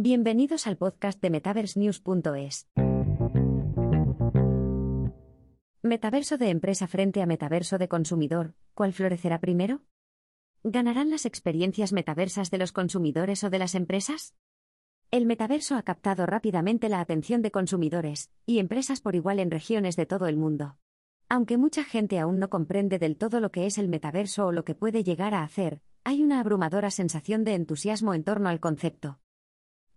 Bienvenidos al podcast de MetaverseNews.es. Metaverso de empresa frente a metaverso de consumidor, ¿cuál florecerá primero? ¿Ganarán las experiencias metaversas de los consumidores o de las empresas? El metaverso ha captado rápidamente la atención de consumidores y empresas por igual en regiones de todo el mundo. Aunque mucha gente aún no comprende del todo lo que es el metaverso o lo que puede llegar a hacer, hay una abrumadora sensación de entusiasmo en torno al concepto.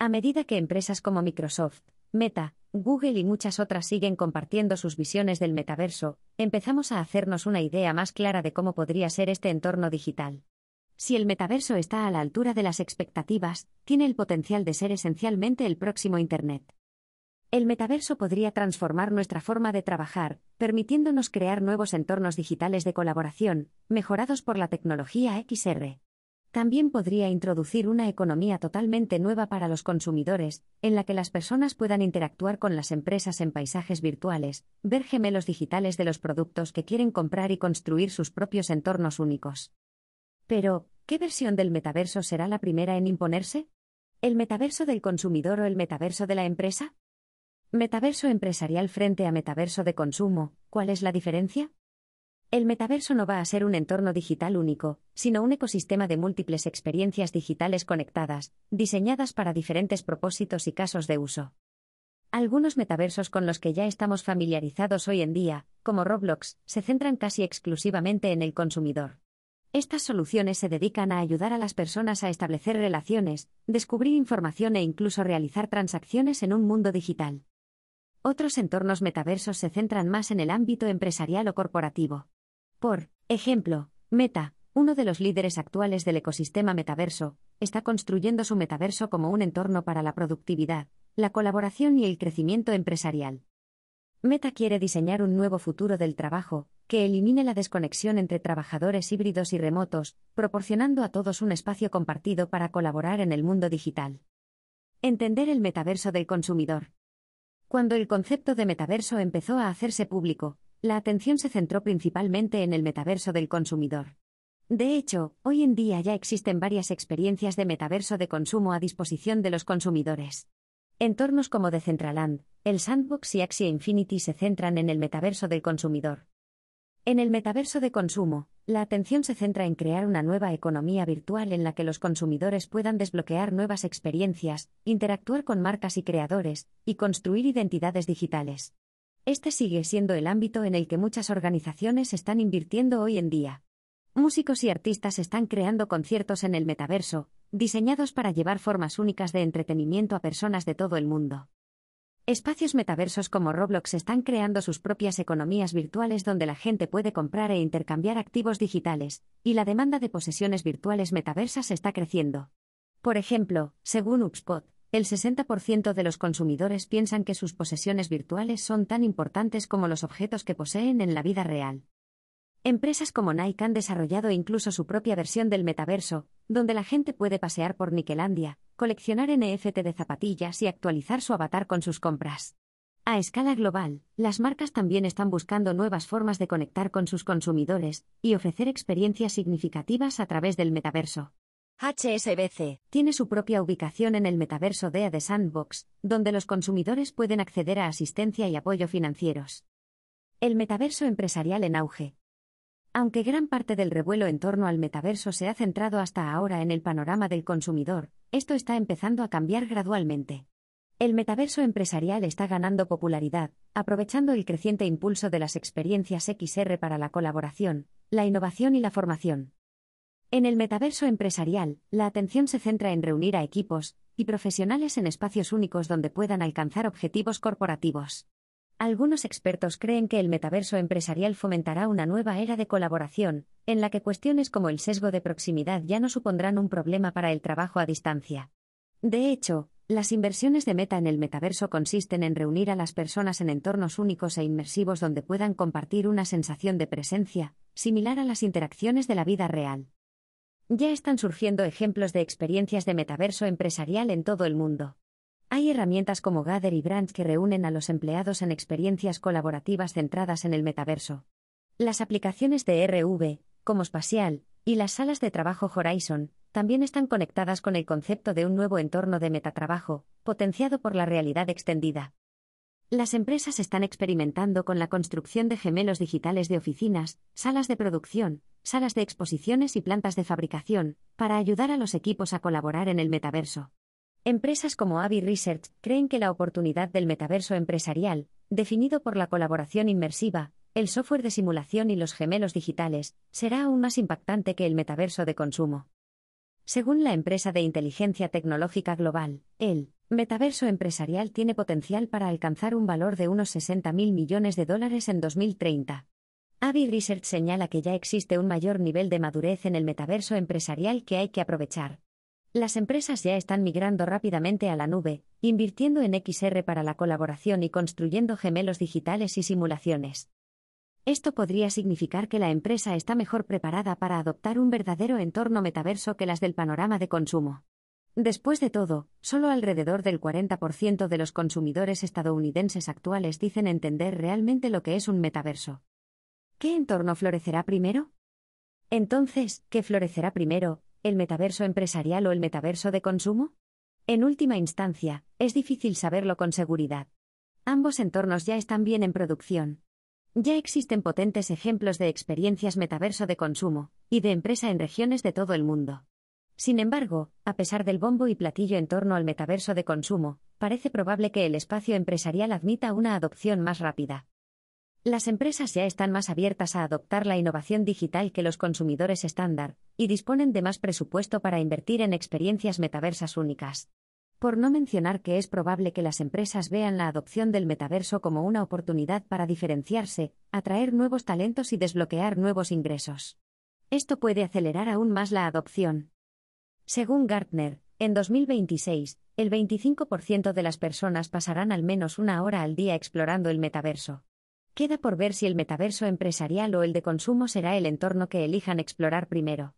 A medida que empresas como Microsoft, Meta, Google y muchas otras siguen compartiendo sus visiones del metaverso, empezamos a hacernos una idea más clara de cómo podría ser este entorno digital. Si el metaverso está a la altura de las expectativas, tiene el potencial de ser esencialmente el próximo Internet. El metaverso podría transformar nuestra forma de trabajar, permitiéndonos crear nuevos entornos digitales de colaboración, mejorados por la tecnología XR. También podría introducir una economía totalmente nueva para los consumidores, en la que las personas puedan interactuar con las empresas en paisajes virtuales, ver gemelos digitales de los productos que quieren comprar y construir sus propios entornos únicos. Pero, ¿qué versión del metaverso será la primera en imponerse? ¿El metaverso del consumidor o el metaverso de la empresa? Metaverso empresarial frente a metaverso de consumo, ¿cuál es la diferencia? El metaverso no va a ser un entorno digital único, sino un ecosistema de múltiples experiencias digitales conectadas, diseñadas para diferentes propósitos y casos de uso. Algunos metaversos con los que ya estamos familiarizados hoy en día, como Roblox, se centran casi exclusivamente en el consumidor. Estas soluciones se dedican a ayudar a las personas a establecer relaciones, descubrir información e incluso realizar transacciones en un mundo digital. Otros entornos metaversos se centran más en el ámbito empresarial o corporativo. Por ejemplo, Meta, uno de los líderes actuales del ecosistema metaverso, está construyendo su metaverso como un entorno para la productividad, la colaboración y el crecimiento empresarial. Meta quiere diseñar un nuevo futuro del trabajo, que elimine la desconexión entre trabajadores híbridos y remotos, proporcionando a todos un espacio compartido para colaborar en el mundo digital. Entender el metaverso del consumidor. Cuando el concepto de metaverso empezó a hacerse público, la atención se centró principalmente en el metaverso del consumidor. De hecho, hoy en día ya existen varias experiencias de metaverso de consumo a disposición de los consumidores. Entornos como Decentraland, el Sandbox y Axie Infinity se centran en el metaverso del consumidor. En el metaverso de consumo, la atención se centra en crear una nueva economía virtual en la que los consumidores puedan desbloquear nuevas experiencias, interactuar con marcas y creadores, y construir identidades digitales. Este sigue siendo el ámbito en el que muchas organizaciones están invirtiendo hoy en día. Músicos y artistas están creando conciertos en el metaverso, diseñados para llevar formas únicas de entretenimiento a personas de todo el mundo. Espacios metaversos como Roblox están creando sus propias economías virtuales donde la gente puede comprar e intercambiar activos digitales, y la demanda de posesiones virtuales metaversas está creciendo. Por ejemplo, según HubSpot, el 60% de los consumidores piensan que sus posesiones virtuales son tan importantes como los objetos que poseen en la vida real. Empresas como Nike han desarrollado incluso su propia versión del metaverso, donde la gente puede pasear por Niquelandia, coleccionar NFT de zapatillas y actualizar su avatar con sus compras. A escala global, las marcas también están buscando nuevas formas de conectar con sus consumidores y ofrecer experiencias significativas a través del metaverso. HSBC tiene su propia ubicación en el metaverso de The Sandbox, donde los consumidores pueden acceder a asistencia y apoyo financieros. El metaverso empresarial en auge. Aunque gran parte del revuelo en torno al metaverso se ha centrado hasta ahora en el panorama del consumidor, esto está empezando a cambiar gradualmente. El metaverso empresarial está ganando popularidad, aprovechando el creciente impulso de las experiencias XR para la colaboración, la innovación y la formación. En el metaverso empresarial, la atención se centra en reunir a equipos y profesionales en espacios únicos donde puedan alcanzar objetivos corporativos. Algunos expertos creen que el metaverso empresarial fomentará una nueva era de colaboración, en la que cuestiones como el sesgo de proximidad ya no supondrán un problema para el trabajo a distancia. De hecho, las inversiones de Meta en el metaverso consisten en reunir a las personas en entornos únicos e inmersivos donde puedan compartir una sensación de presencia, similar a las interacciones de la vida real. Ya están surgiendo ejemplos de experiencias de metaverso empresarial en todo el mundo. Hay herramientas como Gather y Branch que reúnen a los empleados en experiencias colaborativas centradas en el metaverso. Las aplicaciones de RV, como Spatial, y las salas de trabajo Horizon, también están conectadas con el concepto de un nuevo entorno de metatrabajo, potenciado por la realidad extendida. Las empresas están experimentando con la construcción de gemelos digitales de oficinas, salas de producción, salas de exposiciones y plantas de fabricación, para ayudar a los equipos a colaborar en el metaverso. Empresas como Avi Research creen que la oportunidad del metaverso empresarial, definido por la colaboración inmersiva, el software de simulación y los gemelos digitales, será aún más impactante que el metaverso de consumo. Según la empresa de inteligencia tecnológica global, el metaverso empresarial tiene potencial para alcanzar un valor de unos 60 mil millones de dólares en 2030. Avi Research señala que ya existe un mayor nivel de madurez en el metaverso empresarial que hay que aprovechar. Las empresas ya están migrando rápidamente a la nube, invirtiendo en XR para la colaboración y construyendo gemelos digitales y simulaciones. Esto podría significar que la empresa está mejor preparada para adoptar un verdadero entorno metaverso que las del panorama de consumo. Después de todo, solo alrededor del 40% de los consumidores estadounidenses actuales dicen entender realmente lo que es un metaverso. ¿Qué entorno florecerá primero? Entonces, ¿qué florecerá primero, el metaverso empresarial o el metaverso de consumo? En última instancia, es difícil saberlo con seguridad. Ambos entornos ya están bien en producción. Ya existen potentes ejemplos de experiencias metaverso de consumo y de empresa en regiones de todo el mundo. Sin embargo, a pesar del bombo y platillo en torno al metaverso de consumo, parece probable que el espacio empresarial admita una adopción más rápida. Las empresas ya están más abiertas a adoptar la innovación digital que los consumidores estándar, y disponen de más presupuesto para invertir en experiencias metaversas únicas por no mencionar que es probable que las empresas vean la adopción del metaverso como una oportunidad para diferenciarse, atraer nuevos talentos y desbloquear nuevos ingresos. Esto puede acelerar aún más la adopción. Según Gartner, en 2026, el 25% de las personas pasarán al menos una hora al día explorando el metaverso. Queda por ver si el metaverso empresarial o el de consumo será el entorno que elijan explorar primero.